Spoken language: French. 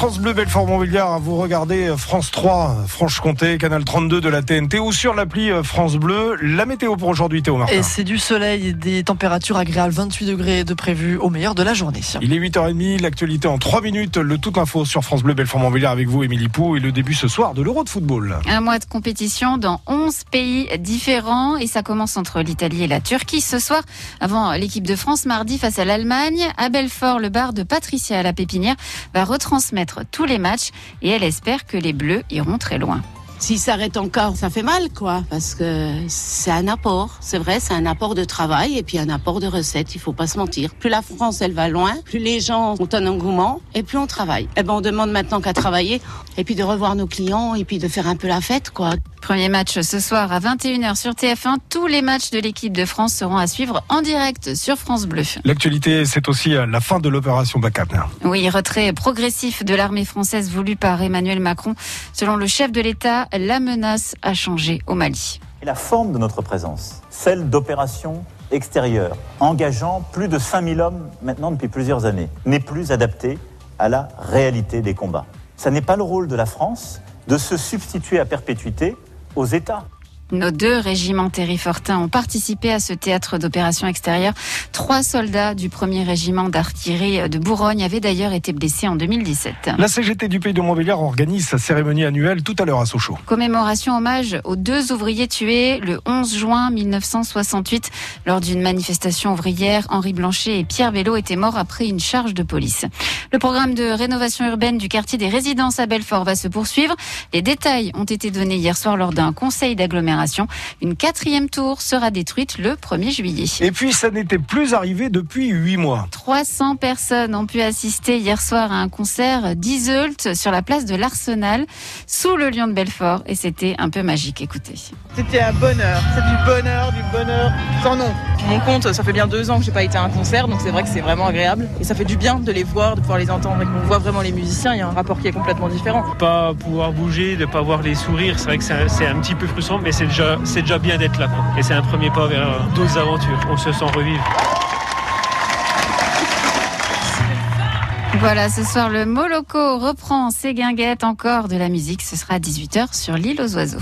France Bleu Belfort-Montbéliard, vous regardez France 3, Franche-Comté, Canal 32 de la TNT ou sur l'appli France Bleu. La météo pour aujourd'hui, Théo Martin. Et c'est du soleil et des températures agréables, 28 degrés de prévu au meilleur de la journée. Il est 8h30, l'actualité en 3 minutes, le tout info sur France Bleu Belfort-Montbéliard avec vous, Émilie Pou, et le début ce soir de l'Euro de football. Un mois de compétition dans 11 pays différents et ça commence entre l'Italie et la Turquie ce soir avant l'équipe de France mardi face à l'Allemagne. À Belfort, le bar de Patricia à la Pépinière va retransmettre tous les matchs et elle espère que les Bleus iront très loin. S'il s'arrête encore, ça fait mal, quoi, parce que c'est un apport. C'est vrai, c'est un apport de travail et puis un apport de recettes. Il faut pas se mentir. Plus la France, elle va loin, plus les gens ont un engouement et plus on travaille. Et eh ben, on demande maintenant qu'à travailler et puis de revoir nos clients et puis de faire un peu la fête, quoi. Premier match ce soir à 21h sur TF1. Tous les matchs de l'équipe de France seront à suivre en direct sur France Bleu. L'actualité, c'est aussi euh, la fin de l'opération Backup. Oui, retrait progressif de l'armée française voulu par Emmanuel Macron. Selon le chef de l'État, la menace a changé au Mali. la forme de notre présence, celle d'opérations extérieures, engageant plus de 5000 hommes maintenant depuis plusieurs années, n'est plus adaptée à la réalité des combats. Ce n'est pas le rôle de la France de se substituer à perpétuité aux États. Nos deux régiments terrifortins ont participé à ce théâtre d'opération extérieure. Trois soldats du premier régiment d'artillerie de Bourgogne avaient d'ailleurs été blessés en 2017. La CGT du Pays de Montbéliard organise sa cérémonie annuelle tout à l'heure à Sochaux. Commémoration hommage aux deux ouvriers tués le 11 juin 1968 lors d'une manifestation ouvrière. Henri Blanchet et Pierre Vélo étaient morts après une charge de police. Le programme de rénovation urbaine du quartier des résidences à Belfort va se poursuivre. Les détails ont été donnés hier soir lors d'un conseil d'agglomération une quatrième tour sera détruite le 1er juillet. Et puis ça n'était plus arrivé depuis huit mois. 300 personnes ont pu assister hier soir à un concert d'Iseult sur la place de l'Arsenal sous le lion de Belfort et c'était un peu magique. Écoutez. C'était un bonheur, c'est du bonheur, du bonheur sans nom. Mon compte, ça fait bien deux ans que j'ai pas été à un concert, donc c'est vrai que c'est vraiment agréable et ça fait du bien de les voir, de pouvoir les entendre et qu'on voit vraiment les musiciens. Il y a un rapport qui est complètement différent. Pas pouvoir bouger, de pas voir les sourires, c'est vrai que c'est un, petit peu frustrant, mais c'est déjà, déjà bien d'être là. Et c'est un premier pas vers d'autres aventures. On se sent revivre. Voilà, ce soir, le Moloko reprend ses guinguettes, encore de la musique. Ce sera à 18h sur l'île aux oiseaux.